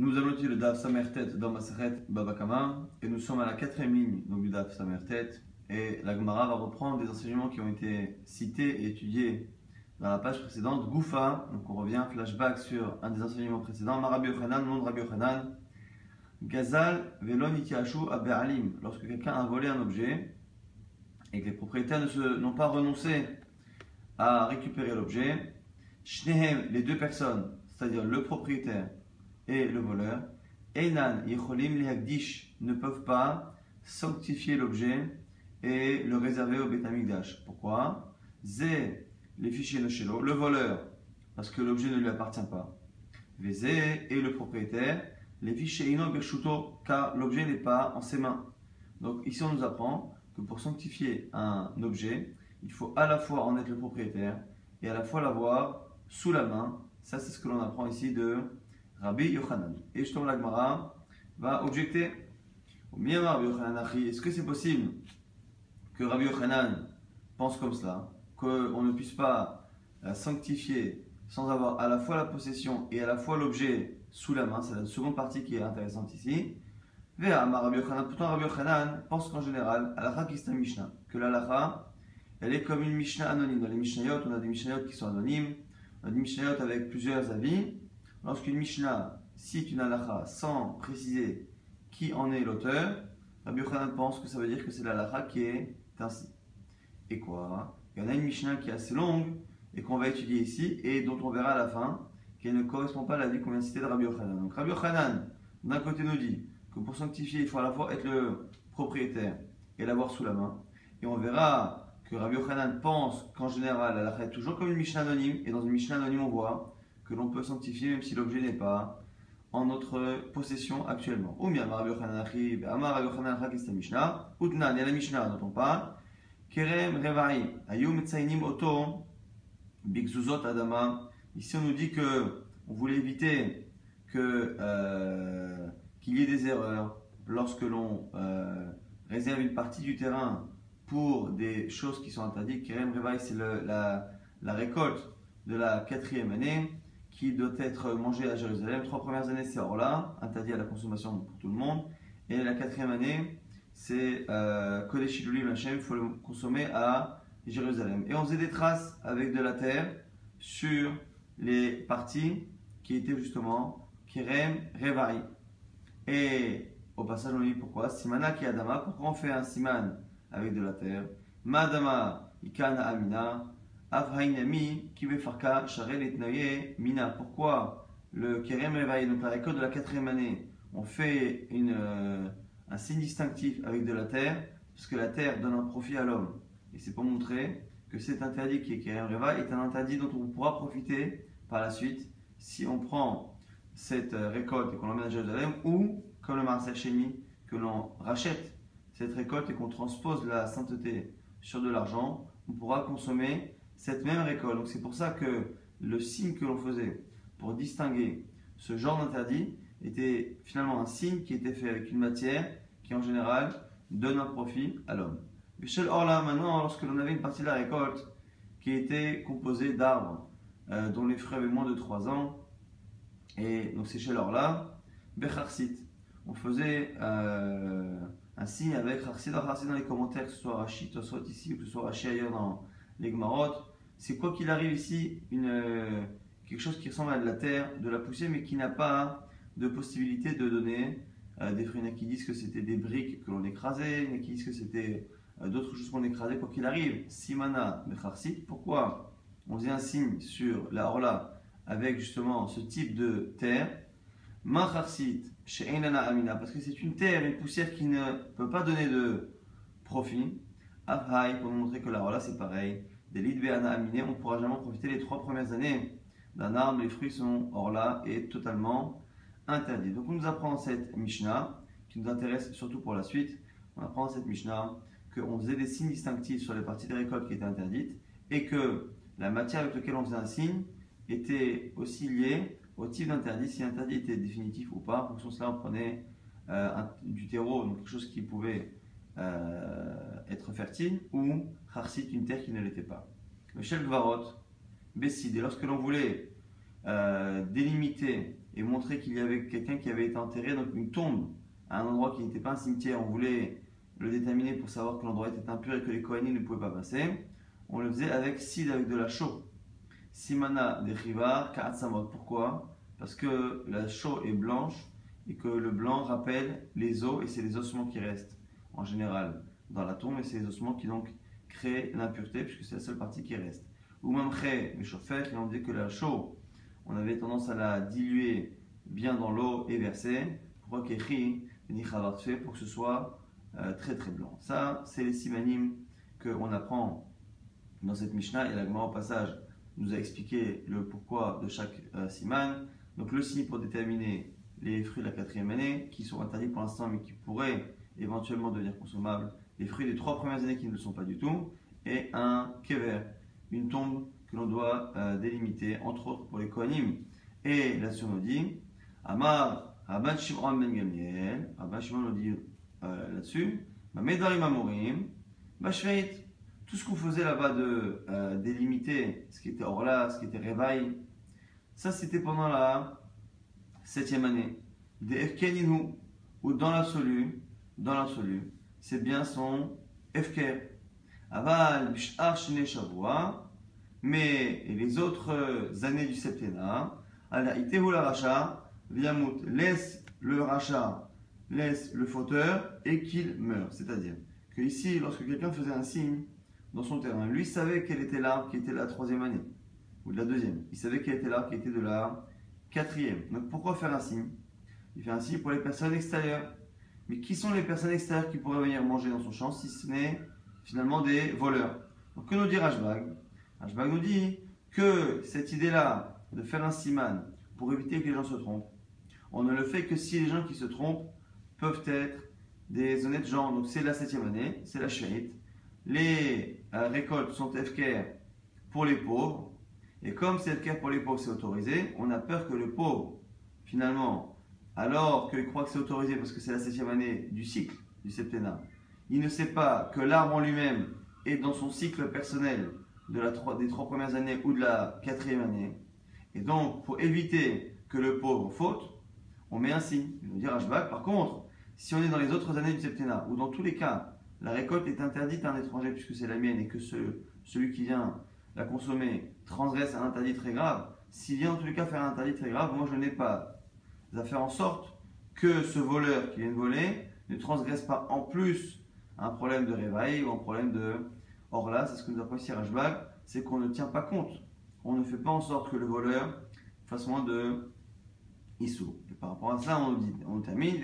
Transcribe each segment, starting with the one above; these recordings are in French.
Nous allons utiliser le Daf Samertet dans Maseret Babakama et nous sommes à la quatrième ligne donc, du Daf Samertet et la Gemara va reprendre des enseignements qui ont été cités et étudiés dans la page précédente. Goufa, donc on revient, flashback sur un des enseignements précédents. Marabi Yochanan, de Rabbi Yochanan. Gazal Velon Itiashu Alim. Lorsque quelqu'un a volé un objet et que les propriétaires n'ont pas renoncé à récupérer l'objet, Shnehem, les deux personnes, c'est-à-dire le propriétaire et le voleur, Einan Yecholim Lehagdish ne peuvent pas sanctifier l'objet et le réserver au Betamikdash. Pourquoi? Zé, les fichiers Noshelo, le voleur, parce que l'objet ne lui appartient pas. Vézé et le propriétaire, les fichiers Ino Bershuto, car l'objet n'est pas en ses mains. Donc ici on nous apprend que pour sanctifier un objet, il faut à la fois en être le propriétaire et à la fois l'avoir sous la main. Ça c'est ce que l'on apprend ici de Rabbi Yochanan. Et Shtom Lagmara va objecter. Est-ce que c'est possible que Rabbi Yochanan pense comme cela Qu'on ne puisse pas sanctifier sans avoir à la fois la possession et à la fois l'objet sous la main? C'est la seconde partie qui est intéressante ici. Pourtant, Rabbi Yochanan pense qu'en général, Alacha Kista Mishnah, que l'Alacha, elle est comme une Mishnah anonyme. Dans les Mishnayot, on a des Mishnayot qui sont anonymes, on a des Mishnayot avec plusieurs avis. Lorsqu'une Mishnah cite une halakha sans préciser qui en est l'auteur, Rabbi Yochanan pense que ça veut dire que c'est l'halakha qui est ainsi. Et quoi? Il y en a une Mishnah qui est assez longue et qu'on va étudier ici et dont on verra à la fin qu'elle ne correspond pas à la vie qu'on vient de citer de Rabbi Yochanan. Donc Rabbi Yochanan, d'un côté, nous dit que pour sanctifier, il faut à la fois être le propriétaire et l'avoir sous la main. Et on verra que Rabbi Yochanan pense qu'en général, la est toujours comme une Mishnah anonyme. Et dans une Mishnah anonyme, on voit que l'on peut sanctifier même si l'objet n'est pas en notre possession actuellement. Ou bien, Amar Rabbi Yochanan Mishnah, il la Mishnah dont on parle, Kerem Oto, Bigzuzot Adama. Ici, on nous dit que on voulait éviter que euh, qu'il y ait des erreurs lorsque l'on euh, réserve une partie du terrain pour des choses qui sont interdites. Kerem Reva'i, c'est la récolte de la quatrième année qui doit être mangé à Jérusalem. Trois premières années, c'est Orla, interdit à la consommation pour tout le monde. Et la quatrième année, c'est euh, Kodesh Hashem, il faut le consommer à Jérusalem. Et on faisait des traces avec de la terre sur les parties qui étaient justement Kerem, Revaï. Et au passage, on dit pourquoi? Simana ki Adama, pourquoi on fait un siman avec de la terre? Madama ikana amina, Avrainami Kivefarka Charel Mina. Pourquoi le Kerem Revaï, donc la récolte de la quatrième année, on fait une, euh, un signe distinctif avec de la terre, parce que la terre donne un profit à l'homme. Et c'est pour montrer que cet interdit qui est Kerem Revaï est un interdit dont on pourra profiter par la suite si on prend cette euh, récolte et qu'on l'emmène à Jérusalem, ou comme le Marcel Chéni, que l'on rachète cette récolte et qu'on transpose la sainteté sur de l'argent, on pourra consommer cette même récolte. Donc c'est pour ça que le signe que l'on faisait pour distinguer ce genre d'interdit était finalement un signe qui était fait avec une matière qui en général donne un profit à l'homme. Michel Orla, maintenant, lorsque l'on avait une partie de la récolte qui était composée d'arbres euh, dont les fruits avaient moins de 3 ans, et donc c'est chez Orla, Becharsit, on faisait euh, un signe avec Harsit, dans les commentaires, que ce soit Rachid, soit ici, ou que ce soit Rachid ailleurs dans les Gmarot, c'est quoi qu'il arrive ici, une, euh, quelque chose qui ressemble à de la terre, de la poussière, mais qui n'a pas de possibilité de donner euh, des fruits. Il y en a qui disent que c'était des briques que l'on écrasait, il y en a qui disent que c'était euh, d'autres choses qu'on écrasait, quoi qu'il arrive. Simana Mecharsit, pourquoi on faisait un signe sur la Orla avec justement ce type de terre? Macharsit, chez Amina, parce que c'est une terre, une poussière qui ne peut pas donner de profit. Afhaï, pour montrer que la Orla c'est pareil des Lidveana Aminé, on ne pourra jamais profiter les trois premières années d'un arbre. Les fruits sont hors là et totalement interdits. Donc on nous apprend cette Mishnah, qui nous intéresse surtout pour la suite. On apprend cette Mishnah qu'on faisait des signes distinctifs sur les parties des récoltes qui étaient interdites et que la matière avec laquelle on faisait un signe était aussi liée au type d'interdit, si l'interdit était définitif ou pas. En fonction de cela, on prenait euh, du terreau, donc quelque chose qui pouvait euh, être fertile, ou Harsit, une terre qui ne l'était pas. Le Shel Gvarot, Bessid, et lorsque l'on voulait euh, délimiter et montrer qu'il y avait quelqu'un qui avait été enterré, donc une tombe, à un endroit qui n'était pas un cimetière, on voulait le déterminer pour savoir que l'endroit était impur et que les Kohanim ne pouvaient pas passer, on le faisait avec sid, avec de la chaux. Simana de Rivar, Kaatsamot. Pourquoi? Parce que la chaux est blanche et que le blanc rappelle les os et c'est les ossements qui restent en général dans la tombe et c'est les ossements qui donc créent l'impureté puisque c'est la seule partie qui reste. Ou même les chauffeurs et on dit que la chaux, on avait tendance à la diluer bien dans l'eau et verser. Pourquoi qu'écrit pour que ce soit euh, très très blanc. Ça, c'est les simanim qu'on apprend dans cette Mishnah et la au passage nous a expliqué le pourquoi de chaque euh, siman. Donc le signe pour déterminer les fruits de la quatrième année qui sont interdits pour l'instant mais qui pourraient éventuellement devenir consommables, les fruits des trois premières années qui ne le sont pas du tout, et un kever, une tombe que l'on doit euh, délimiter, entre autres pour les kohanim. Et la nous Amar, Abba Shimon ben Gamliel, Abba Shimon nous dit euh, là-dessus, Medarim Amorim, Bashveit, tout ce qu'on faisait là-bas de euh, délimiter ce qui était Orla, ce qui était Revaï, ça c'était pendant la septième année. Des Efkeninu, ou dans l'absolu, dans l'absolu, c'est bien son Efker. Aval, mais les autres années du septennat, Allah Itehu la Racha, Viamut, laisse le Racha, laisse le fauteur et qu'il meurt. C'est-à-dire que ici, lorsque quelqu'un faisait un signe, dans son terrain. Lui savait quel était l'arbre qui était la troisième année, ou de la deuxième. Il savait quel était l'arbre qui était de la quatrième. Donc pourquoi faire un signe? Il fait un signe pour les personnes extérieures. Mais qui sont les personnes extérieures qui pourraient venir manger dans son champ si ce n'est finalement des voleurs? Que nous dit Rajbag? Rajbag nous dit que cette idée-là de faire un siman pour éviter que les gens se trompent, on ne le fait que si les gens qui se trompent peuvent être des honnêtes gens. Donc c'est la septième année, c'est la shahid les euh, récoltes sont FKR pour les pauvres. Et comme c'est FKR pour les pauvres, c'est autorisé, on a peur que le pauvre, finalement, alors qu'il croit que c'est autorisé parce que c'est la septième année du cycle du septennat, il ne sait pas que l'arbre en lui-même est dans son cycle personnel de la des trois premières années ou de la quatrième année. Et donc, pour éviter que le pauvre faute, on met un signe. Il nous dire Par contre, si on est dans les autres années du septennat, ou dans tous les cas, la récolte est interdite à un étranger puisque c'est la mienne et que celui qui vient la consommer transgresse un interdit très grave, s'il vient en tous les cas faire un interdit très grave, moi je n'ai pas à faire en sorte que ce voleur qui vient de voler ne transgresse pas en plus un problème de réveil ou un problème de... Or là, c'est ce que nous apprend ici Rajbag, c'est qu'on ne tient pas compte. On ne fait pas en sorte que le voleur fasse moins de Issou. Et par rapport à ça, on dit, on termine,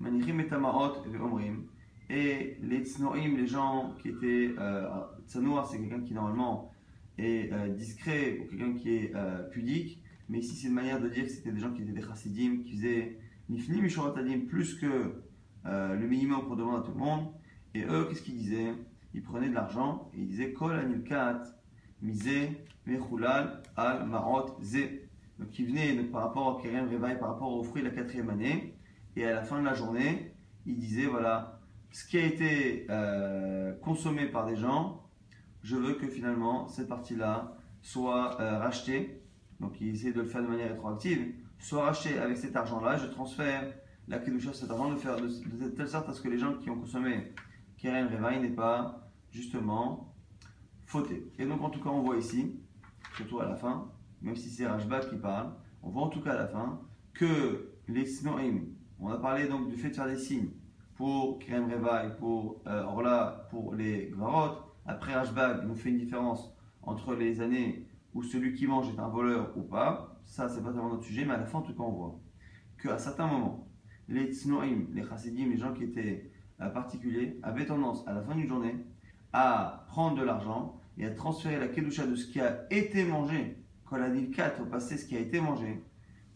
Manichim et et Omrim. Et les tsnoim, les gens qui étaient. Euh, c'est quelqu'un qui normalement est euh, discret ou quelqu'un qui est euh, pudique. Mais ici, c'est une manière de dire que c'était des gens qui étaut des chassidim, qui faisaient nifni mishoratadim plus que euh, le minimum pour demander à tout le monde. Et eux, qu'est-ce qu'ils disaient? Ils prenaient de l'argent et ils disaient Kol anilkat, misé, mechulal, al, marot, zé. Donc ils venaient par rapport au Kerem Revaï, par rapport aux fruits de la quatrième année. Et à la fin de la journée, ils disaient voilà ce qui a été euh, consommé par des gens, je veux que finalement cette partie-là soit euh, rachetée. Donc il essaie de le faire de manière rétroactive, soit rachetée avec cet argent-là. Je transfère la kedusha cet argent de faire de, telle sorte à ce que les gens qui ont consommé Kerem Revaï n'aient pas justement fauté. Et donc en tout cas on voit ici, surtout à la fin, même si c'est Rajbat qui parle, on voit en tout cas à la fin que les snoim, on a parlé donc du fait de faire des signes pour Kerem Reva et pour euh, Orla pour les Gvarot. Après Hashbag, nous fait une différence entre les années où celui qui mange est un voleur ou pas. Ça, c'est pas tellement notre sujet, mais à la fin, en tout cas, on voit qu'à certains moments, les Tznoim, les Chassidim, les gens qui étaient euh, particuliers, avaient tendance à la fin d'une journée à prendre de l'argent et à transférer la Kedusha de ce qui a été mangé, quand la dit 4 au passé, ce qui a été mangé,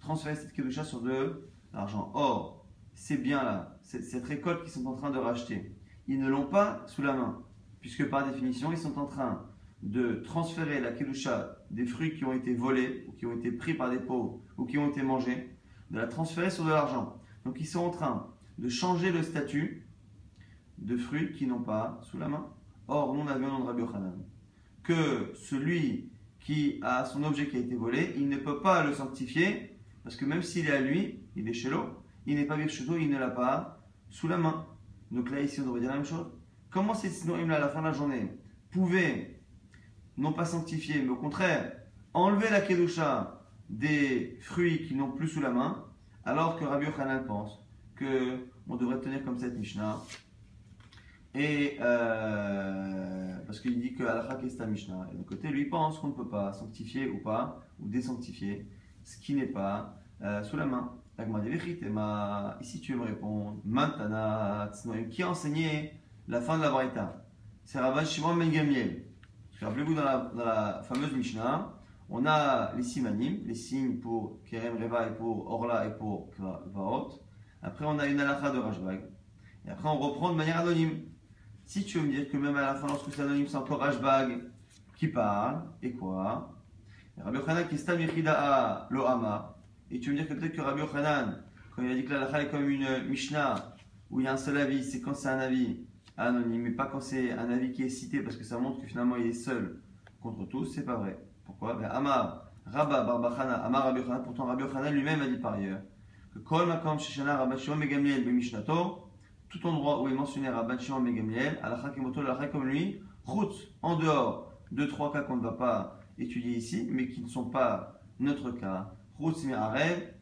transférer cette Kedusha sur de l'argent. Or, ces biens-là, cette récolte qu'ils sont en train de racheter, ils ne l'ont pas sous la main, puisque par définition, ils sont en train de transférer la kedusha des fruits qui ont été volés, ou qui ont été pris par des pauvres, ou qui ont été mangés, de la transférer sur de l'argent. Donc ils sont en train de changer le statut de fruits qui n'ont pas sous la main. Or, nous, on avait un Rabbi Yochanan que celui qui a son objet qui a été volé, il ne peut pas le sanctifier Parce que même s'il est à lui, il est chez l'eau, il n'est pas virchuto, il ne l'a pas sous la main. Donc là, ici, on devrait dire la même chose. Comment ces Tsnoim, à la fin de la journée, pouvaient, non pas sanctifier, mais au contraire, enlever la Kedusha des fruits qu'ils n'ont plus sous la main, alors que Rabbi Yochanan pense que on devrait tenir comme cette Mishnah. Et euh, parce qu'il dit que Alakha est Mishnah. Et de côté, lui pense qu'on ne peut pas sanctifier ou pas, ou désanctifier ce qui n'est pas euh, sous la main. Ici, tu veux me répondre. Mantana, qui a enseigné la fin de la Braïta? C'est Rabban Shimon Ben. Rappelez-vous, dans la, fameuse Mishnah, on a les simanim, les signes pour Kerem Reva et pour Orla et pour Vaot. Après, on a une halakha de Rajbag. Et après, on reprend de manière anonyme. Si tu veux me dire que même à la fin, lorsque c'est anonyme, c'est encore Rajbag qui parle, et quoi? Rabbi Yochanan qui est lo ama. Et tu veux me dire que peut-être que Rabbi Yochanan, quand il a dit que la est comme une Mishnah, où il y a un seul avis, c'est quand c'est un avis anonyme, mais pas quand c'est un avis qui est cité, parce que ça montre que finalement il est seul contre tous, c'est pas vrai. Pourquoi? Ben, Amar, Rabba, Barbachana, Amar Rabbi Yochanan, pourtant Rabbi Yochanan lui-même a dit par ailleurs que Kol Makom Shishana Rabbi Shimon Megamiel Bemishnato, tout endroit où il mentionnait Rabbi Shimon Megamiel, Alakha Kemoto, Alakha comme lui, route, en dehors, deux, trois cas qu'on ne va pas étudier ici, mais qui ne sont pas notre cas. Route Mi'arev,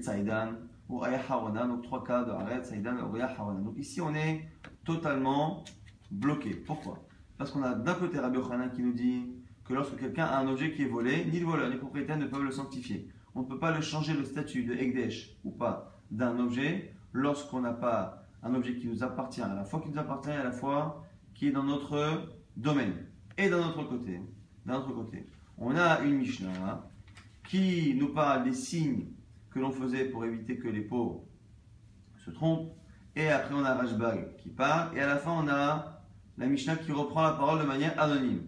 Tsaidan, ou Ayaharona, donc trois cas de Arev, Tsaidan, ou Ayaharona. Donc ici on est totalement bloqué. Pourquoi? Parce qu'on a d'un côté Rabbi Yochanan qui nous dit que lorsque quelqu'un a un objet qui est volé, ni le voleur ni le propriétaire ne peuvent le sanctifier. On ne peut pas le changer le statut de Ekdesh ou pas d'un objet lorsqu'on n'a pas un objet qui nous appartient, à la fois qui nous appartient et à la fois qui est dans notre domaine. Et d'un autre côté, d'un autre côté, on a une Mishnah qui nous parle des signes que l'on faisait pour éviter que les pauvres se trompent. Et après, on a Rajbag qui parle. Et à la fin, on a la Mishnah qui reprend la parole de manière anonyme.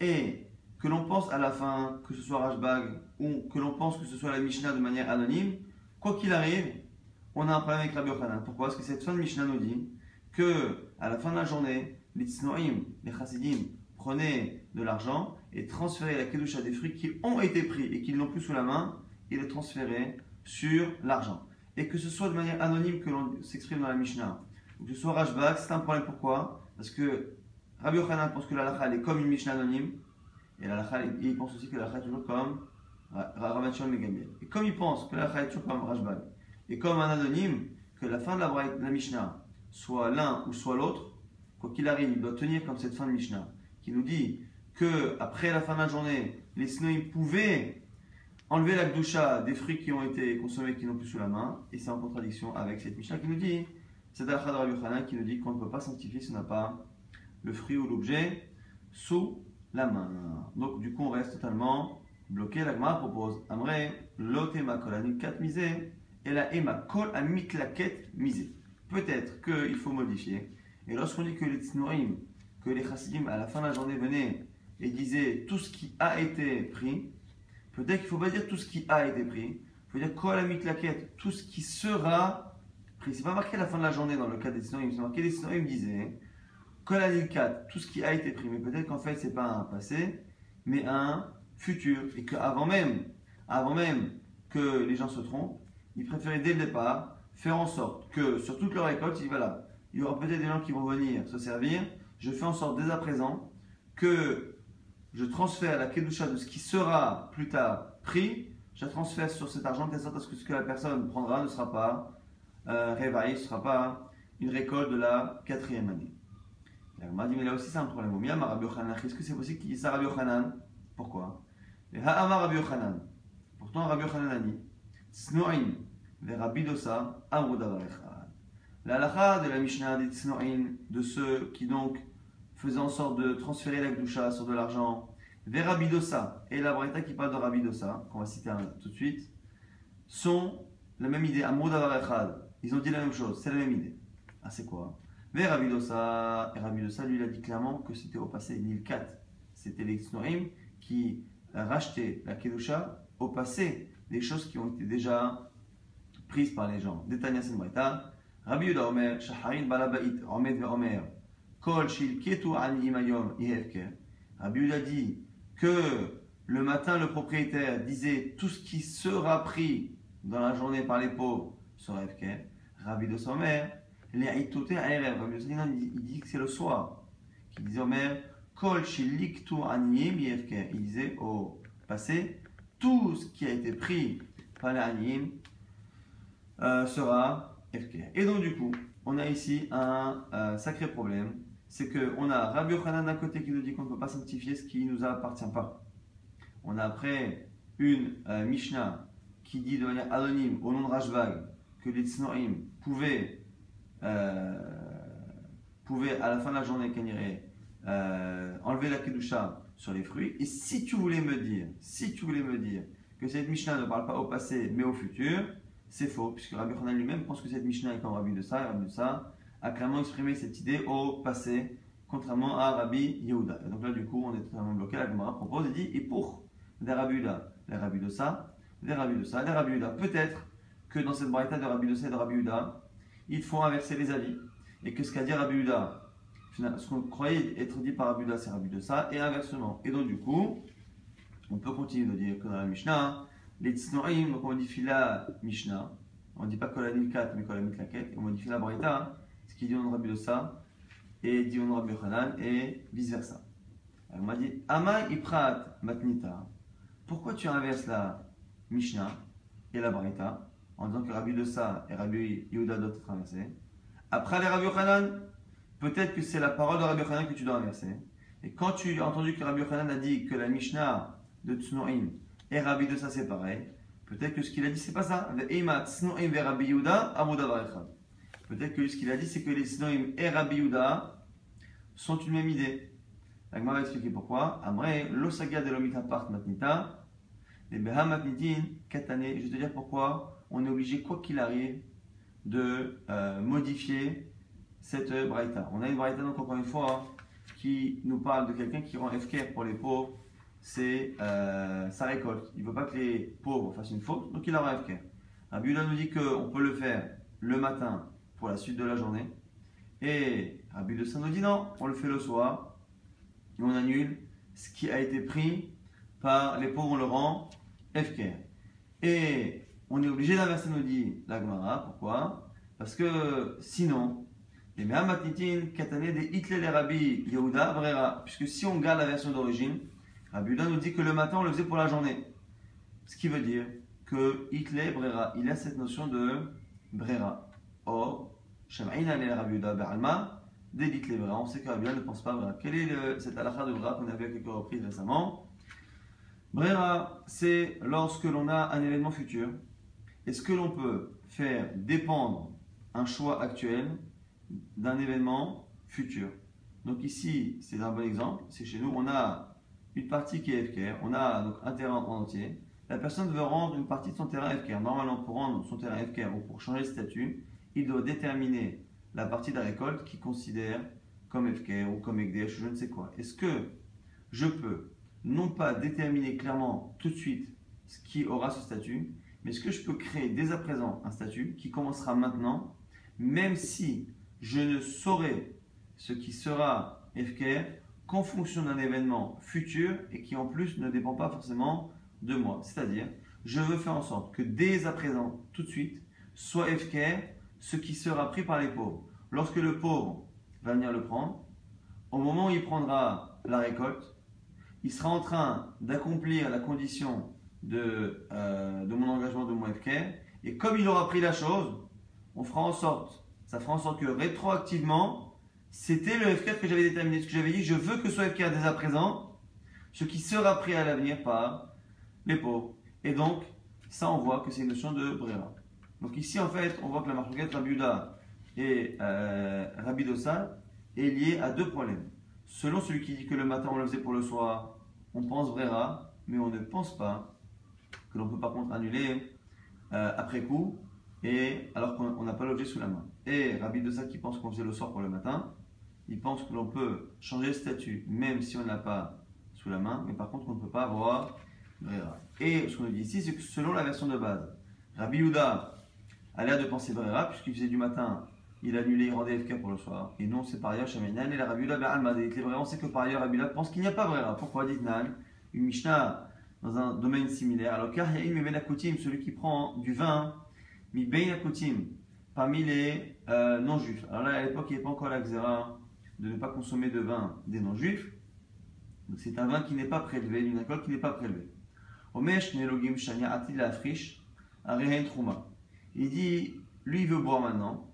Et que l'on pense à la fin que ce soit Rajbag ou que l'on pense que ce soit la Mishnah de manière anonyme, quoi qu'il arrive, on a un problème avec Rabbi Yochanan. Pourquoi? Parce que cette fin de Mishnah nous dit que à la fin de la journée, les Tznoim, les Chassidim, prenaient de l'argent et transféraient la Kedusha des fruits qui ont été pris et qui ne l'ont plus sous la main et les transféraient sur l'argent. Et que ce soit de manière anonyme que l'on s'exprime dans la Mishnah, ou que ce soit Rajbag, c'est un problème. Pourquoi? Parce que Rabbi Yochanan pense que la lacha est comme une Mishnah anonyme et il pense aussi que la lacha est toujours comme Rabban Shimon Megamiel. Et comme il pense que la lacha est toujours comme Rajbag et comme un anonyme, que la fin de la, Mishnah soit l'un ou soit l'autre, quoi qu'il arrive, il doit tenir comme cette fin de Mishnah qui nous dit que après la fin de la journée, les Snoïm pouvaient enlever la gdoucha des fruits qui ont été consommés qui n'ont plus sous la main, et c'est en contradiction avec cette Mishnah qui nous dit, c'est al Rabbi qui nous dit qu'on ne peut pas sanctifier si on n'a pas le fruit ou l'objet sous la main. Donc du coup on reste totalement bloqué. La Gemara propose Amre, lotema kol anikat misé, et la ema kol amitlaket misé. Peut-être qu'il faut modifier. Et lorsqu'on dit que les tsnurim, que les chassidim à la fin de la journée venaient et disaient tout ce qui a été pris, peut-être qu'il ne faut pas dire tout ce qui a été pris, il faut dire kol amitlaket, tout ce qui sera pris. C'est pas marqué à la fin de la journée dans le cas des tsnurim, c'est marqué les tsnurim disaient tout ce qui a été pris, mais peut-être qu'en fait, c'est pas un passé, mais un futur, et qu'avant même, avant même que les gens se trompent, ils préféraient dès le départ faire en sorte que sur toute leur récolte, ils voilà, il y aura peut-être des gens qui vont venir se servir, je fais en sorte dès à présent que je transfère la kedusha de ce qui sera plus tard pris, je la transfère sur cet argent de sorte à ce que ce que la personne prendra ne sera pas euh, réveillé, ne sera pas une récolte de la quatrième année. La dit, mais là aussi c'est un problème. Est-ce que c'est possible qu'il dise ça Rabbi Yochanan? Pourquoi? Rabbi Yochanan. Pourtant Rabbi Yochanan a dit Tsno'in Rabbi Dosa La halakha de la Mishnah des Tsno'in, de ceux qui donc faisaient en sorte de transférer la Gdusha sur de l'argent, vers Dosa et la Breta qui parle de Rabbi Dosa, qu'on va citer tout de suite, sont la même idée. Ils ont dit la même chose, c'est la même idée. Ah, c'est quoi? Mais Rabbi Dossa, lui, il a dit clairement que c'était au passé, Nil 4. C'était les Snorim qui rachetaient la Kedusha au passé, des choses qui ont été déjà prises par les gens. Détania Senbreta, Rabbi Yuda Omer, Shaharin Balabait, Omed ve Omer, Kol Yuda dit que le matin, le propriétaire disait tout ce qui sera pris dans la journée par les pauvres sera FK. Rabbi de Somer, les Aïtoté Aerev. Rabbi il dit que c'est le soir. Il disait Kol Aniyim. Il disait au passé, tout ce qui a été pris par les Aniyim euh, sera FK. Et donc, du coup, on a ici un sacré problème. C'est qu'on a Rabbi Yochanan d'un côté qui nous dit qu'on ne peut pas sanctifier ce qui ne nous appartient pas. On a après une euh, Mishnah qui dit de manière anonyme, au nom de Rajvag, que les Tznoim pouvaient, euh, pouvaient, à la fin de la journée, euh, enlever la Kedusha sur les fruits. Et si tu voulais me dire, si tu voulais me dire que cette Mishnah ne parle pas au passé mais au futur, c'est faux, puisque Rabbi Hanan lui-même pense que cette Mishnah est comme Rabbi de ça, et Rabbi de ça a clairement exprimé cette idée au passé, contrairement à Rabbi Yehuda. Et donc là, du coup, on est totalement bloqué. La Gemara propose et dit, et pour des Rabbi Yehuda, les Rabbi de ça, des Rabbi de ça, des Rabbi Yehuda, peut-être que dans cette braïta de Rabbi Dossa et de Rabbi Uda, il faut inverser les avis. Et que ce qu'a dit Rabbi Uda, ce qu'on croyait être dit par Rabbi Uda, c'est Rabbi Dossa, et inversement. Et donc, du coup, on peut continuer de dire que dans la Mishnah, les Tznoim, donc on modifie la Mishnah, on ne dit pas la Nilkat, mais que la Mitlaket, on modifie la braïta, ce qui dit on Rabbi Dossa, et dit on Rabbi Hanan, et vice versa. on m'a dit, Ama Iprat Matnita, pourquoi tu inverses la Mishnah et la braïta en disant que Rabbi ça et Rabbi Yehuda doivent être inversés? Après les Rabbi Yochanan, peut-être que c'est la parole de Rabbi Yochanan que tu dois inverser. Et quand tu as entendu que Rabbi Yochanan a dit que la Mishnah de Tsnoim et Rabbi ça c'est pareil, peut-être que ce qu'il a dit c'est pas ça. Peut-être que ce qu'il a dit c'est que les Tsnoim et Rabbi Yehuda sont une même idée. La va expliquer pourquoi. Amre, l'osaga de l'omita part matnita, les behamatnitin katane. Je vais te dire pourquoi on est obligé, quoi qu'il arrive, de euh, modifier cette braïta. On a une braïta, donc encore une fois, qui nous parle de quelqu'un qui rend FKR pour les pauvres, c'est euh, sa récolte. Il ne veut pas que les pauvres fassent une faute, donc il la rend FKR. Rabbi nous dit qu'on peut le faire le matin pour la suite de la journée. Et Rabbi de nous dit non, on le fait le soir. Et on annule ce qui a été pris par les pauvres, on le rend FKR. Et on est obligé d'inverser, nous dit la Gemara. Pourquoi? Parce que sinon, les Mehamatnitin, Katane, des Hitler Rabbi Yehuda, Brera. Puisque si on garde la version d'origine, Rabbi Yehuda nous dit que le matin on le faisait pour la journée. Ce qui veut dire que Hitler, Brera, il a cette notion de Brera. Or, Shema'ina le Rabbi Yehuda, Beralma, des Hitler, Brera. On sait que Rabbi Yehuda ne pense pas Brera. Quel est le, cette halakha de Brera qu'on a vu à quelques reprises récemment? Brera, c'est lorsque l'on a un événement futur est-ce que l'on peut faire dépendre un choix actuel d'un événement futur? Donc ici, c'est un bon exemple. C'est chez nous, on a une partie qui est FKR, on a donc un terrain en entier. La personne veut rendre une partie de son terrain FKR. Normalement, pour rendre son terrain FKR ou pour changer le statut, il doit déterminer la partie de la récolte qu'il considère comme FKR ou comme EGDH ou je ne sais quoi. Est-ce que je peux non pas déterminer clairement tout de suite ce qui aura ce statut, mais est-ce que je peux créer dès à présent un statut qui commencera maintenant, même si je ne saurai ce qui sera FKR qu'en fonction d'un événement futur et qui en plus ne dépend pas forcément de moi. C'est-à-dire, je veux faire en sorte que dès à présent, tout de suite, soit FKR ce qui sera pris par les pauvres. Lorsque le pauvre va venir le prendre, au moment où il prendra la récolte, il sera en train d'accomplir la condition de, euh, de mon engagement de mon FK. Et comme il aura pris la chose, on fera en sorte, ça fera en sorte que rétroactivement, c'était le FK que j'avais déterminé. Ce que j'avais dit, je veux que ce soit FK dès à présent, ce qui sera pris à l'avenir par les pauvres. Et donc, ça, on voit que c'est une notion de Brera. Donc ici, en fait, on voit que la marquette Rabiuda et euh, Rabidosa est liée à deux problèmes. Selon celui qui dit que le matin on le faisait pour le soir, on pense Brera, mais on ne pense pas que l'on peut par contre annuler euh, après coup, et alors qu'on n'a pas l'objet sous la main. Et Rabbi ça qui pense qu'on faisait le soir pour le matin, il pense que l'on peut changer le statut même si on n'a pas sous la main, mais par contre on ne peut pas avoir Brera. Et ce qu'on nous dit ici, c'est que selon la version de base, Rabbi Yuda a l'air de penser Brera, puisqu'il faisait du matin, il annulait, il rendait FK pour le soir. Et non, c'est par ailleurs Shaminan et la Rabbi Yuda, on sait que par ailleurs Rabbi Yuda pense qu'il n'y a pas Brera. Pourquoi dit Nan Une Mishnah dans un domaine similaire? Alors, car celui qui prend du vin, mi parmi les euh, non-juifs. Alors là, à l'époque, il n'y avait pas encore la xéra de ne pas consommer de vin des non-juifs. Donc c'est un vin qui n'est pas prélevé, une alcool qui n'est pas prélevé. Omesh nelogim shania atil afrish trouma. Il dit, lui, il veut boire maintenant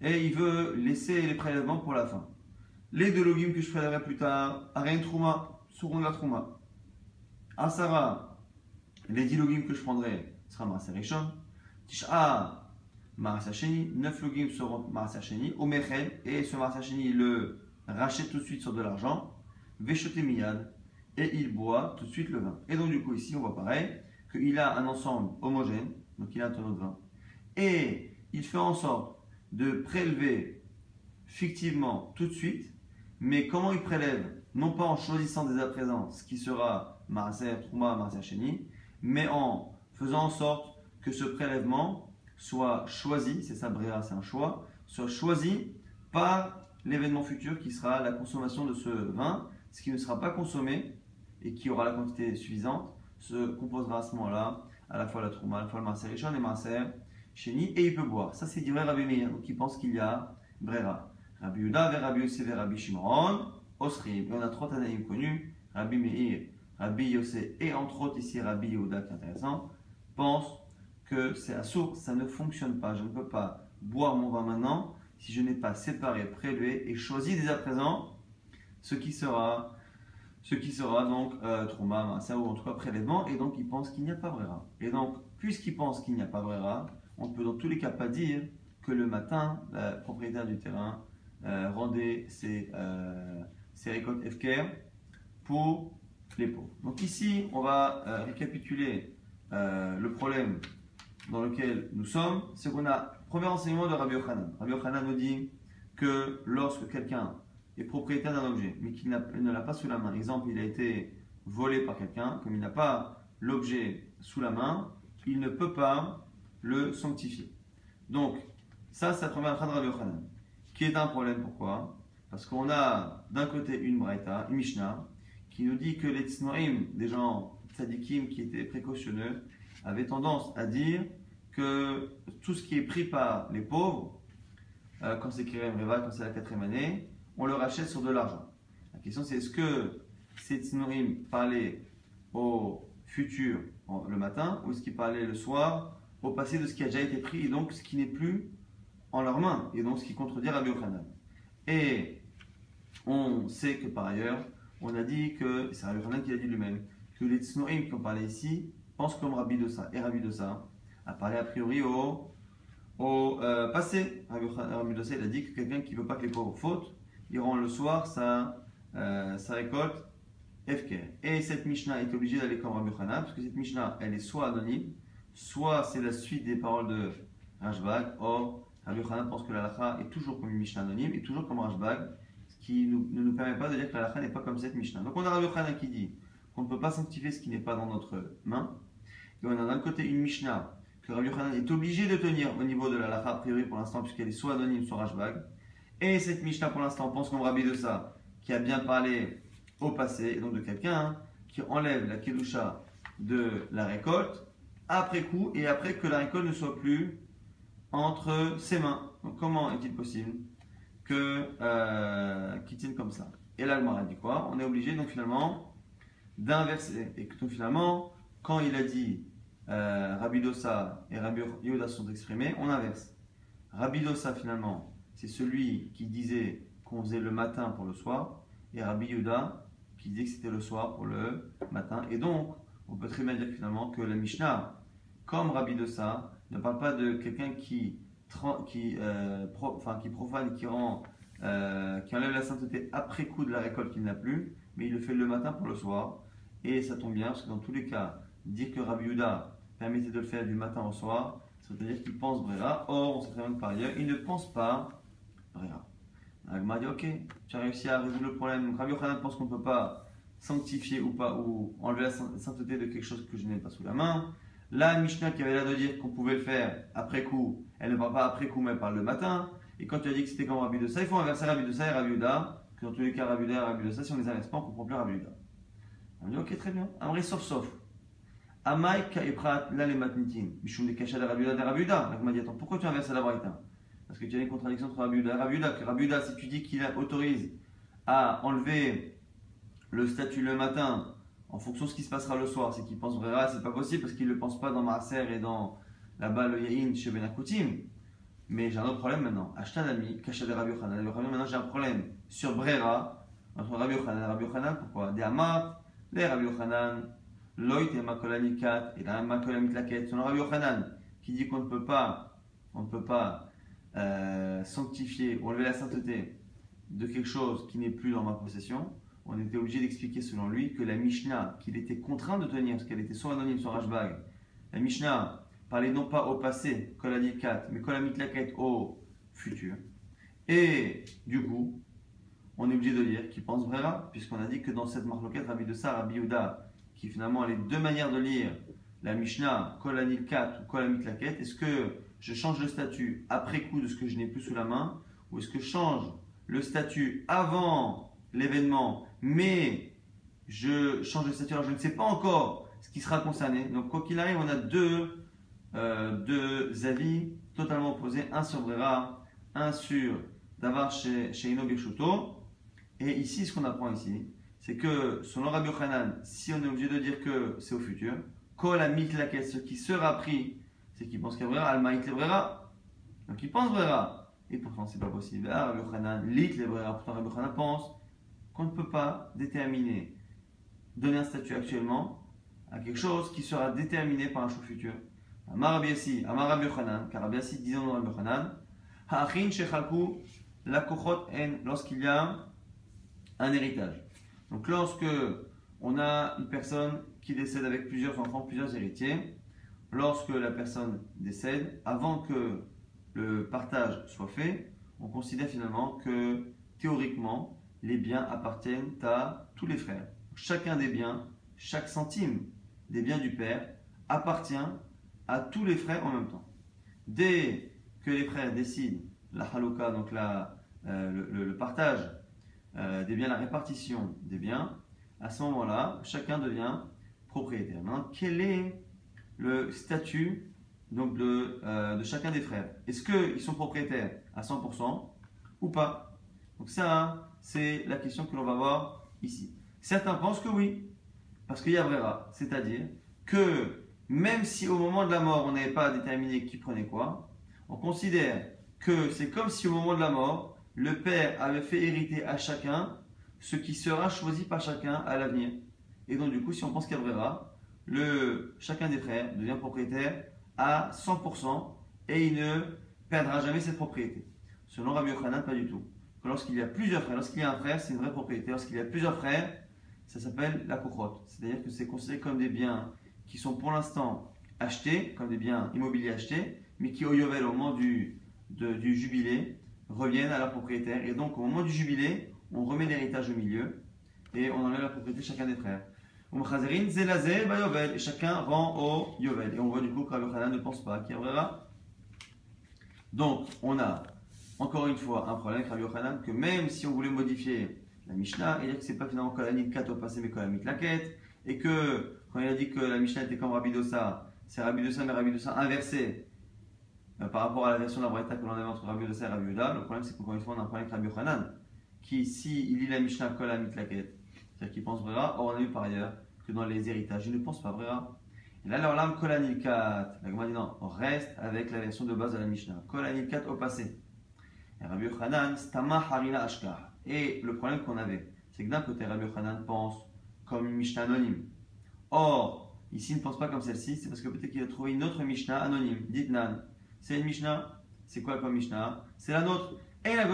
et il veut laisser les prélèvements pour la fin. Les deux logim que je prélèverai plus tard, Arein trouma, seront de la trouma. Asara, les dix logim que je prendrai sera Marasé Rishon. Tisha, Marasé Sheni. Neuf logim seront Marasé Sheni. Omechel, et ce Marasé Sheni, le rachète tout de suite sur de l'argent. Veshote miyad, et il boit tout de suite le vin. Et donc, du coup, ici, on voit pareil, qu'il a un ensemble homogène, donc il a un tonneau de vin, et il fait en sorte de prélever fictivement tout de suite, mais comment il prélève? Non pas en choisissant dès à présent ce qui sera Marser, Trouma, Marser Cheni, mais en faisant en sorte que ce prélèvement soit choisi, c'est ça Bréa, c'est un choix, soit choisi par l'événement futur qui sera la consommation de ce vin, ce qui ne sera pas consommé et qui aura la quantité suffisante, se composera à ce moment-là à la fois la Trouma, à la fois le Marser Richon et Marser Cheni, et il peut boire. Ça c'est du vrai Rabbi Meir, qui pense qu'il y a Brera. Rabbi Yuda, Rabbi Yosef et Rabbi Shimon, Osri. on a trois Tanaïm connus, Rabbi Meir, Rabbi Yosef et entre autres ici Rabbi Yehuda, qui est intéressant, pensent que c'est source, ça ne fonctionne pas. Je ne peux pas boire mon vin maintenant si je n'ai pas séparé, prélevé et choisi dès à présent ce qui sera ce qui sera donc euh, trauma, ou en tout cas prélèvement, et donc ils pensent qu'il n'y a pas Brera. Et donc, puisqu'ils pensent qu'il n'y a pas Brera, on ne peut dans tous les cas pas dire que le matin, la propriétaire du terrain euh, rendait ses, euh, ses récoltes FKR pour les pauvres. Donc ici, on va euh, récapituler le problème dans lequel nous sommes. C'est qu'on a, premier enseignement de Rabbi Yochanan. Rabbi Yochanan nous dit que lorsque quelqu'un est propriétaire d'un objet, mais qu'il ne l'a pas sous la main, exemple, il a été volé par quelqu'un, comme il n'a pas l'objet sous la main, il ne peut pas le sanctifier. Donc, ça, première de Rabbi Yochanan, qui est un problème. Pourquoi? Parce qu'on a d'un côté une Braïta, une Mishnah, qui nous dit que les tsnoim, des gens tzadikim qui étaient précautionneux, avaient tendance à dire que tout ce qui est pris par les pauvres, euh, quand c'est Kirem Reva, quand c'est la quatrième année, on le rachète sur de l'argent. La question c'est est-ce que ces tsnoim parlaient au futur le matin ou est-ce qu'ils parlaient le soir au passé de ce qui a déjà été pris et donc ce qui n'est plus en leur main et donc ce qui contredit Rabbi Yochanan. Et on sait que par ailleurs, on a dit que, c'est Rabbi Hanan qui a dit lui-même, que les Tsnoim qui ont parlé ici pensent comme Rabbi de ça. Et Rabbi de ça a parlé a priori au, au euh, passé. Rabbi de ça, il a dit que quelqu'un qui ne veut pas que les pauvres fautent, il rend le soir sa, euh, sa récolte FK. Et cette Mishnah est obligée d'aller comme Rabbi Hanan, parce que cette Mishnah, elle est soit anonyme, soit c'est la suite des paroles de Rajbag. Or, Rabbi Hanan pense que la est toujours comme une Mishnah anonyme et toujours comme Rajbag qui ne nous permet pas de dire que la lacha n'est pas comme cette Mishnah. Donc on a Rabbi Yochanan qui dit qu'on ne peut pas sanctifier ce qui n'est pas dans notre main. Et on a d'un côté une Mishnah que Rabbi Yochanan est obligé de tenir au niveau de la lacha a priori pour l'instant puisqu'elle est soit anonyme soit rashbag. Et cette Mishnah pour l'instant pense comme Rabbi de ça qui a bien parlé au passé et donc de quelqu'un qui enlève la kedusha de la récolte après coup et après que la récolte ne soit plus entre ses mains. Donc comment est-il possible que, euh, qui tiennent comme ça? Et là, le dit quoi? On est obligé donc finalement d'inverser. Et donc finalement, quand il a dit euh, Rabbi Dossa et Rabbi Yoda sont exprimés, on inverse. Rabbi Dossa finalement, c'est celui qui disait qu'on faisait le matin pour le soir, et Rabbi Yoda qui disait que c'était le soir pour le matin. Et donc, on peut très bien dire finalement que la Mishnah, comme Rabbi Dossa, ne parle pas de quelqu'un qui euh, qui profane, qui, rend, euh, qui enlève la sainteté après coup de la récolte qu'il n'a plus, mais il le fait le matin pour le soir. Et ça tombe bien, parce que dans tous les cas, dire que Rabbi Yuda permettait de le faire du matin au soir, c'est-à-dire qu'il pense Brera. Or, on sait très bien que par ailleurs, il ne pense pas Brera. Agma dit Ok, tu as réussi à résoudre le problème. Rabbi Yochanan pense qu'on ne peut pas sanctifier ou pas, ou enlever la sainteté de quelque chose que je n'ai pas sous la main. La Mishnah qui avait l'air de dire qu'on pouvait le faire après coup, elle ne parle pas après coup, mais elle parle le matin. Et quand tu as dit que c'était comme Rabbi de ça, il faut inverser Rabbi de ça et Rabbi Uda, que dans tous les cas, Rabbi Uda et Rabbi de ça, si on les inverse pas, on ne comprend plus Rabbi Uda. On dit ok, très bien. Amri sauf sauf. Amai kaiprat la le matnitin. Mishum de kasha de Rabiuda de Rabiuda. Donc, m'a dit attends, pourquoi tu inverses la braïta? Parce que tu as une contradiction entre Rabiuda et Rabiuda. Que Rabiuda, si tu dis qu'il autorise à enlever le statut le matin en fonction de ce qui se passera le soir, c'est qu'il pense Brera, c'est pas possible parce qu'il ne le pense pas dans Maaser et dans là-bas le Yahin chez Benakoutim. Mais j'ai un autre problème maintenant. Ashtan ami, Kasha de Rabbi Yochanan. Maintenant j'ai un problème sur Brera entre Rabbi Yochanan et Rabbi Yochanan. Pourquoi? Des Amat, les Rabbi Yochanan, Loït et Makolamikat, et la Makolamit Selon Rabbi Yochanan, qui dit qu'on ne peut pas, on ne peut pas euh, sanctifier ou enlever la sainteté de quelque chose qui n'est plus dans ma possession. On était obligé d'expliquer selon lui que la Mishnah qu'il était contraint de tenir, parce qu'elle était soit anonyme, soit rashbag, la Mishnah parlait non pas au passé, Kolamikat, mais Kolamitlaket au futur. Et du coup, on est obligé de dire qu'il pense Brera, puisqu'on a dit que dans cette marloquette, Rabbi de Sar, Rabbi Yuda, qui finalement a les deux manières de lire la Mishnah, Kolanilkat ou Kolamitlaket, est-ce que je change le statut après coup de ce que je n'ai plus sous la main, ou est-ce que je change le statut avant l'événement, mais je change de statut alors je ne sais pas encore ce qui sera concerné. Donc quoi qu'il arrive, on a deux euh, deux avis totalement opposés, un sur Brera, un sur Davar chez, chez Ino Et ici, ce qu'on apprend ici, c'est que selon Rabbi Yochanan, si on est obligé de dire que c'est au futur, Kol la ce qui sera pris, c'est qu'il pense a Brera, Alma le Brera. Donc il pense Brera. Et pourtant, c'est pas possible. Ah, Rabbi Yochanan, lit Brera. Pourtant, Rabbi Yochanan pense qu'on ne peut pas déterminer, donner un statut actuellement à quelque chose qui sera déterminé par un choix futur. Amar Rabbi Amar Rabbi car Rabbi dans Rabbi Yochanan, Ha'achin shechalku la en, lorsqu'il y a un héritage. Donc lorsque on a une personne qui décède avec plusieurs enfants, plusieurs héritiers, lorsque la personne décède, avant que le partage soit fait, on considère finalement que théoriquement, les biens appartiennent à tous les frères. Chacun des biens, chaque centime des biens du père appartient à tous les frères en même temps. Dès que les frères décident la halukha, donc la, euh, le, partage euh, des biens, la répartition des biens, à ce moment-là, chacun devient propriétaire. Maintenant, quel est le statut donc de, euh, de chacun des frères? Est-ce qu'ils sont propriétaires à 100% ou pas? Donc ça, c'est la question que l'on va voir ici. Certains pensent que oui, parce qu'il y a Vrera, c'est-à-dire que même si au moment de la mort, on n'avait pas déterminé qui prenait quoi, on considère que c'est comme si au moment de la mort, le père avait fait hériter à chacun ce qui sera choisi par chacun à l'avenir. Et donc, du coup, si on pense qu'Abrera, le chacun des frères devient propriétaire à 100% et il ne perdra jamais cette propriété. Selon Rabbi Yochanan, pas du tout. Lorsqu'il y a plusieurs frères, lorsqu'il y a un frère, c'est une vraie propriété. Lorsqu'il y a plusieurs frères, ça s'appelle la courrotte. C'est-à-dire que c'est considéré comme des biens qui sont pour l'instant achetés, comme des biens immobiliers achetés, mais qui au Yovel, au moment du, du jubilé, reviennent à leur propriétaire. Et donc au moment du jubilé, on remet l'héritage au milieu et on enlève la propriété de chacun des frères. Et chacun rend au Yovel. Et on voit du coup que Rabbi ne pense pas qu'il y aura. Donc on a encore une fois un problème avec Rabbi que même si on voulait modifier la Mishnah et dire que c'est pas finalement Kolanit 4 au passé mais Kolanit la quête, et que quand il a dit que la Mishnah était comme Rabbi Dossa, c'est Rabbi Dossa mais Rabbi Dossa inversé euh, par rapport à la version de la Breta que l'on avait entre Rabbi Dossa et Rabbi Yuda. Le problème c'est qu'encore une fois on a un problème avec Rabbi Yochanan qui, si il lit la Mishnah Kol la Mitlaket, c'est-à-dire qu'il pense Brera, or on a vu par ailleurs que dans les héritages il ne pense pas Brera. Et là, leur lame Kolanilkat, la Gemara dit non, on reste avec la version de base de la Mishnah. Kolanilkat au passé. Rabbi Yochanan, Stama Ashkar. Et le problème qu'on avait, c'est que d'un côté, Rabbi Yochanan pense comme une Mishnah anonyme. Or, ici, il ne pense pas comme celle-ci, c'est parce que peut-être qu'il a trouvé une autre Mishnah anonyme. Dites Nan. C'est une Mishnah C'est quoi comme Mishnah? C'est la nôtre. Et la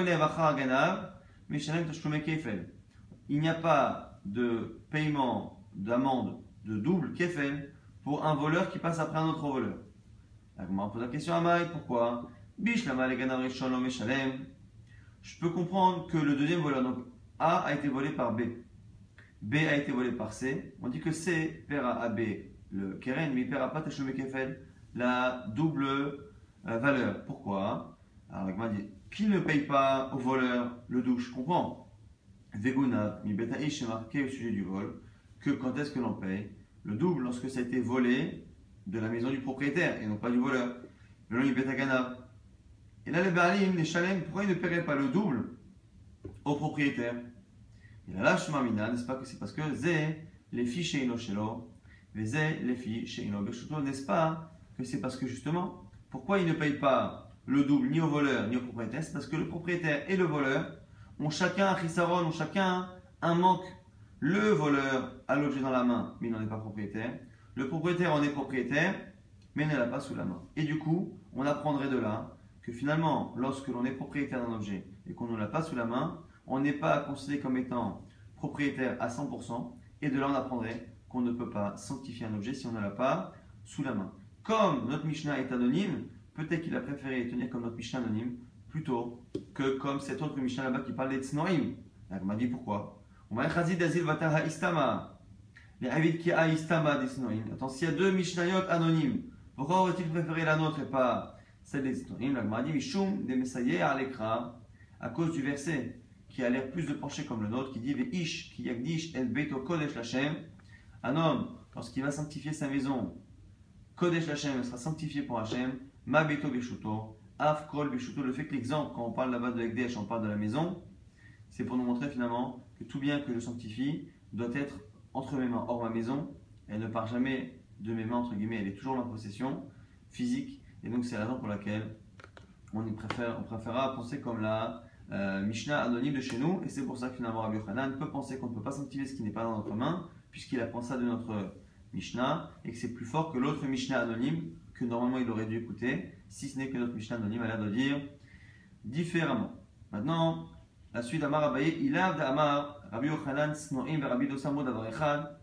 Il n'y a pas de paiement d'amende de double kefel pour un voleur qui passe après un autre voleur. La pose la question à Maï, pourquoi? Je peux comprendre que le deuxième voleur, donc A, a été volé par B. B a été volé par C. On dit que C paiera à B le keren, mais il ne paiera pas Kefel, la double euh, valeur. Pourquoi? Alors, il dit qui ne paye pas au voleur le douche Je comprends. Veguna, mi beta c'est marqué au sujet du vol, que quand est-ce que l'on paye Le double lorsque ça a été volé de la maison du propriétaire et non pas du voleur? Le long Et là, les Baalim, les Shalem, pourquoi ils ne paieraient pas le double au propriétaire? Il a là, Shmamina, n'est-ce pas que c'est parce que Zé, les filles chez Inoshelo, Zé, les filles chez Inobeshuto, n'est-ce pas que c'est parce que justement, pourquoi ils ne payent pas le double ni au voleur ni au propriétaire? C'est parce que le propriétaire et le voleur ont chacun un chisaron, ont chacun un manque. Le voleur a l'objet dans la main, mais il n'en est pas propriétaire. Le propriétaire en est propriétaire, mais ne l'a pas sous la main. Et du coup, on apprendrait de là que finalement, lorsque l'on est propriétaire d'un objet et qu'on ne l'a pas sous la main, on n'est pas considéré comme étant propriétaire à 100%, et de là on apprendrait qu'on ne peut pas sanctifier un objet si on ne l'a pas sous la main. Comme notre Mishnah est anonyme, peut-être qu'il a préféré tenir comme notre Mishnah anonyme plutôt que comme cet autre Mishnah là-bas qui parle des Tznoim. Il m'a dit pourquoi? On. Attends, s'il y a deux Mishnayot anonymes, pourquoi aurait-il préféré la nôtre et pas dit Mishum Messayer à à cause du verset qui a l'air plus de pencher comme le nôtre qui dit Ish qui yagdish el beto kodesh lachem. Un homme, lorsqu'il va sanctifier sa maison, Kodesh Lachem sera sanctifié pour Hachem, Ma beto beshuto, Af kol beshuto. Le fait que l'exemple, quand on parle là-bas de Ekdesh, on parle de la maison, c'est pour nous montrer finalement que tout bien que je sanctifie doit être entre mes mains, hors ma maison. Elle ne part jamais de mes mains, entre guillemets, elle est toujours en possession physique. Et donc, c'est la raison pour laquelle on, préférera penser comme la euh, Mishnah anonyme de chez nous. Et c'est pour ça que finalement, Rabbi Yochanan peut penser qu'on ne peut pas sanctifier ce qui n'est pas dans notre main, puisqu'il apprend ça de notre Mishnah, et que c'est plus fort que l'autre Mishnah anonyme que normalement il aurait dû écouter, si ce n'est que notre Mishnah anonyme a l'air de dire différemment. Maintenant, la suite d'Amar Abaye, Ilav d'Amar, Rabbi Yochanan, Snoim, Rabbi Dosamo d'Avarechad.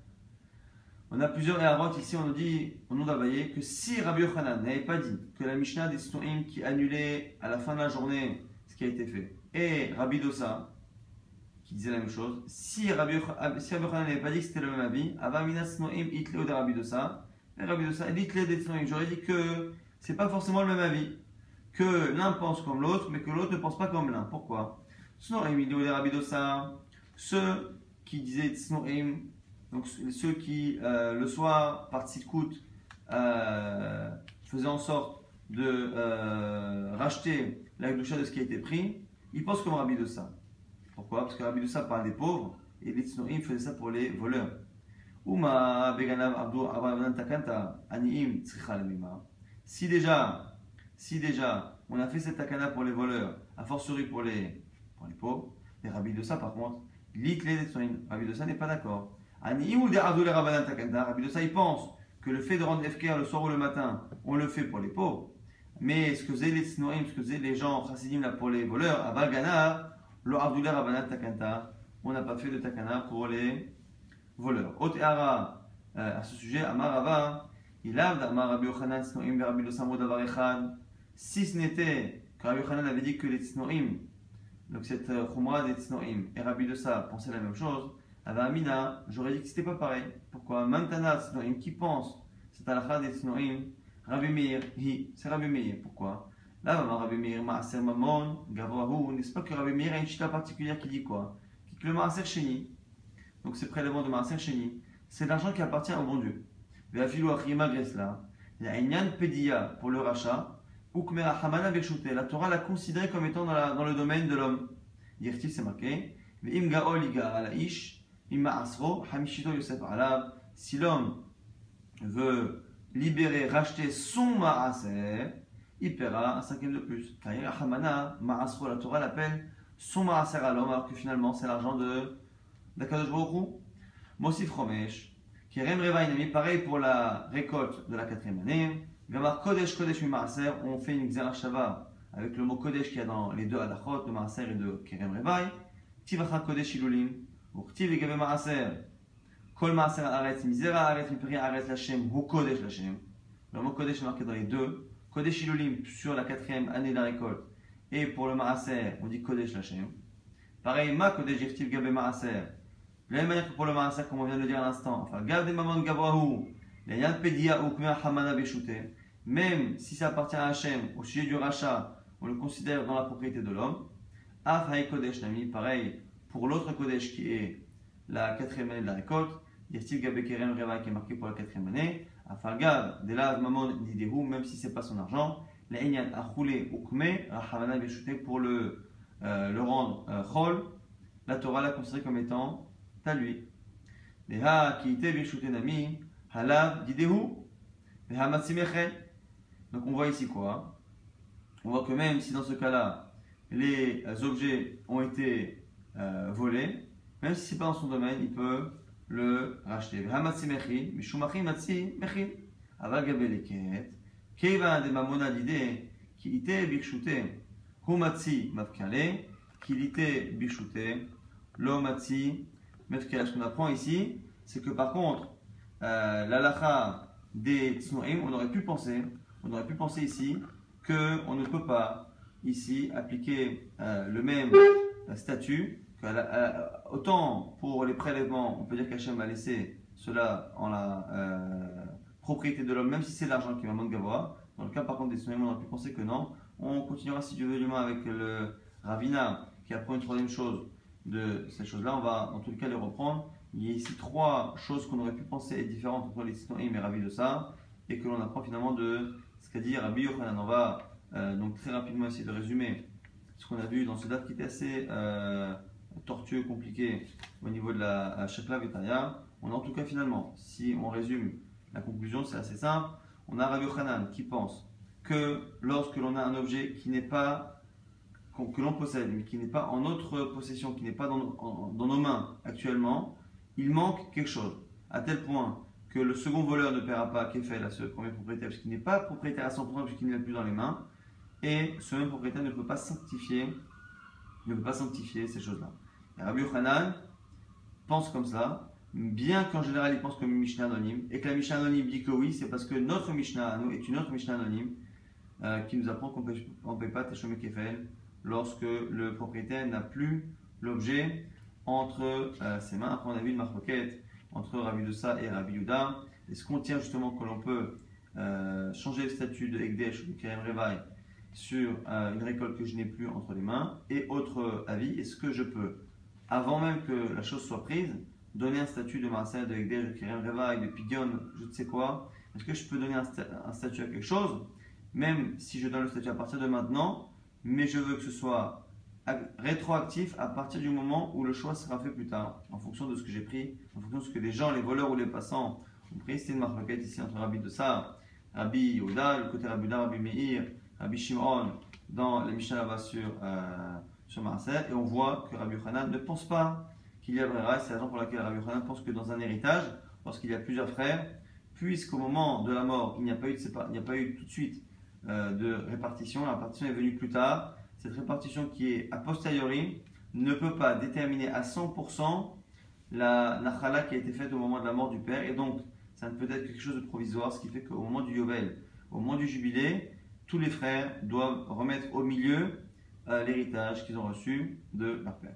On a plusieurs erreurs ici, on nous dit, au nom d'Abaye, que si Rabbi Yochanan n'avait pas dit que la Mishnah des Snoim qui annulait à la fin de la journée ce qui a été fait, et Rabbi Dosa, qui disait la même chose, si Rabbi, si Rabbi Yochanan n'avait pas dit que c'était le même avis, Avamina Snoim, Itleo de Rabbi Dosa, et Rabbi Dosa, Itleo des Snoim, j'aurais dit que c'est pas forcément le même avis, que l'un pense comme l'autre, mais que l'autre ne pense pas comme l'un. Pourquoi? Snoim, Itleo de Rabbi Dosa, ceux qui disaient Snoim, donc ceux qui, euh, le soir, par Tzidkout, euh, faisaient en sorte de euh, racheter la doucha de ce qui a été pris, ils pensent comme Rabbi de ça. Pourquoi? Parce que Rabbi de ça parle des pauvres et les Tznoim faisaient ça pour les voleurs. Si déjà, si déjà, on a fait cette takana pour les voleurs, a fortiori pour les, pour les pauvres, les Rabbi de ça par contre, les Rabbi de ça n'est pas d'accord. Rabbi de ça, il pense que le fait de rendre FKR le soir ou le matin, on le fait pour les pauvres. Mais ce que faisaient les Tsnoim, ce que faisaient les gens chassidim là pour les voleurs, à Balgana, le Abdullah Rabbanat Takanta, on n'a pas fait de Takana pour les voleurs. Oteara, euh, à ce sujet, Amarava, il a d'Amar Rabbi Yochanan Tsnoim Rabbi Losamo Davar Echad, si ce n'était que Rabbi Yochanan avait dit que les Tsnoim, donc cette euh, Khumra des Tsnoim, et Rabbi Dosa pensaient la même chose, Amina, j'aurais dit que c'était pas pareil. Pourquoi? Mantana Tsnoim, qui pense cette halakha des Tsnoim, Rabbi Meir, c'est Rabbi Meir. Pourquoi? Là, Rabbi Meir, Maaser Mamon, Gavrahu, n'est-ce pas que Rabbi Meir a une chita particulière qui dit quoi? Qui que le Maaser Sheni, donc c'est prélèvement de Maaser Sheni, c'est l'argent qui appartient au bon Dieu. Ve'afilu Achima Gresla, la Inyan Pedia pour le rachat, Ukmera Hamana Bechute, la Torah l'a considéré comme étant dans, la, dans le domaine de l'homme. Yertif, c'est marqué, Ve'im Gaol Iga Ala Ish, Si l'homme veut libérer, racheter son maaser, il paiera un cinquième de plus. Hamana, la Torah l'appelle son maaser à l'homme, alors que finalement c'est l'argent de d'Akadosh Baruch Mosif Romesh, qui Rem Revainami, pareil pour la récolte de la quatrième année. Gamar Kodesh Kodesh on fait une Xerashava avec le mot Kodesh qui y a dans les deux adachot, de maaser et de Kerem Revaï. Tivacha Kodesh Ilulim, Hu Kodesh Lachem. Le mot Kodesh est deux. Kodesh sur la quatrième année de récolte. Et pour le Maaser, on dit Kodesh Lachem. Pareil, Ma Kodesh Yeftiv Gabe Maaser. De la même manière que pour le Maaser, comme on vient de le dire à l'instant. Même si ça appartient à Hachem, au sujet du rachat, on le considère dans la propriété de l'homme. Kodesh Nami, pareil, pour l'autre Kodesh qui est la quatrième année de la récolte, Yestiv Gabe Kerem Reva qui est marqué pour la quatrième année. Afalgav, Delav Mamon Nidehu, même si c'est pas son argent. La Enyan Achoule Ukme, Rahavana Beshute pour le, euh, le rendre euh, Chol. La Torah l'a considéré comme étant à lui. Deha Kiite Beshute Nami, Halav Didehu, Deha Matsimechen. Donc on voit ici quoi On voit que même si dans ce cas-là, les objets ont été euh, volés, même si ce n'est pas dans son domaine, il peut le racheter. Hamatsi mechi, mishumachi matsi mechi. Aval gabeleket, keivan de mamona l'idée, qui ite birshute, humatsi mafkale, qui ite birshute, lo matsi mafkale. Ce qu'on apprend ici, c'est que par contre, euh, l'alacha des tsnoim, on aurait pu penser, on aurait pu penser ici qu'on ne peut pas ici appliquer euh, le même statut autant pour les prélèvements, on peut dire qu'Hachem a laissé cela en la euh, propriété de l'homme, même si c'est l'argent qui est de Gavoa. Dans le cas par contre des Sunnah, on aurait pu penser que non. On continuera si Dieu veut l'humain avec le Ravina qui apprend une troisième chose de ces choses-là. On va tous les cas les reprendre. Il y a ici trois choses qu'on aurait pu penser être différentes entre les Sinoïm et Ravi de ça et que l'on apprend finalement de ce qu'a dit Rabbi Yochanan. On va euh, donc très rapidement essayer de résumer ce qu'on a vu dans ce date qui était assez. Euh, tortueux, compliqué au niveau de la Shekla Vitaya. On a en tout cas finalement, si on résume la conclusion, c'est assez simple. On a Rabbi Hanan qui pense que lorsque l'on a un objet qui n'est pas que l'on possède, mais qui n'est pas en notre possession, qui n'est pas dans, nos mains actuellement, il manque quelque chose. À tel point que le second voleur ne paiera pas fait à ce premier propriétaire, parce qu'il n'est pas propriétaire à 100%, puisqu'il n'est plus dans les mains. Et ce même propriétaire ne peut pas sanctifier, ne peut pas sanctifier ces choses-là. Rabbi Yochanan pense comme ça, bien qu'en général il pense comme une Mishnah anonyme, et que la Mishnah anonyme dit que oui, c'est parce que notre Mishnah à est une autre Mishnah anonyme euh, qui nous apprend qu'on ne paye pas Teshomé Kefel lorsque le propriétaire n'a plus l'objet entre euh, ses mains. Après, on a vu une marquette entre Rabbi Dossa et Rabbi Yuda. Est-ce qu'on tient justement que l'on peut euh, changer le statut de Ekdesh ou de Kerem Revaï sur une récolte que je n'ai plus entre les mains? Et autre avis, est-ce que je peux avant même que la chose soit prise, donner un statut de Marcel, de Egder, de Kerem Revaï, de Pigon, je ne sais quoi. Est-ce que je peux donner un, statut à quelque chose, même si je donne le statut à partir de maintenant, mais je veux que ce soit rétroactif à partir du moment où le choix sera fait plus tard, en fonction de ce que j'ai pris, en fonction de ce que les gens, les voleurs ou les passants ont pris. C'est une marque ici entre Rabbi de ça, Rabbi Yehuda, le côté Rabbi Rabbi Meir, Rabbi Shimon, dans la Mishnah là-bas sur. Euh, et on voit que Rabbi Yochanan ne pense pas qu'il y a Brera, c'est la raison pour laquelle Rabbi Yochanan pense que dans un héritage, lorsqu'il y a plusieurs frères, puisqu'au moment de la mort, il n'y a pas eu, de a pas eu tout de suite euh, de répartition, la répartition est venue plus tard, cette répartition qui est a posteriori ne peut pas déterminer à 100% la nachala qui a été faite au moment de la mort du père, et donc ça ne peut être quelque chose de provisoire, ce qui fait qu'au moment du Yovel, au moment du jubilé, tous les frères doivent remettre au milieu l'héritage qu'ils ont reçu de leur père.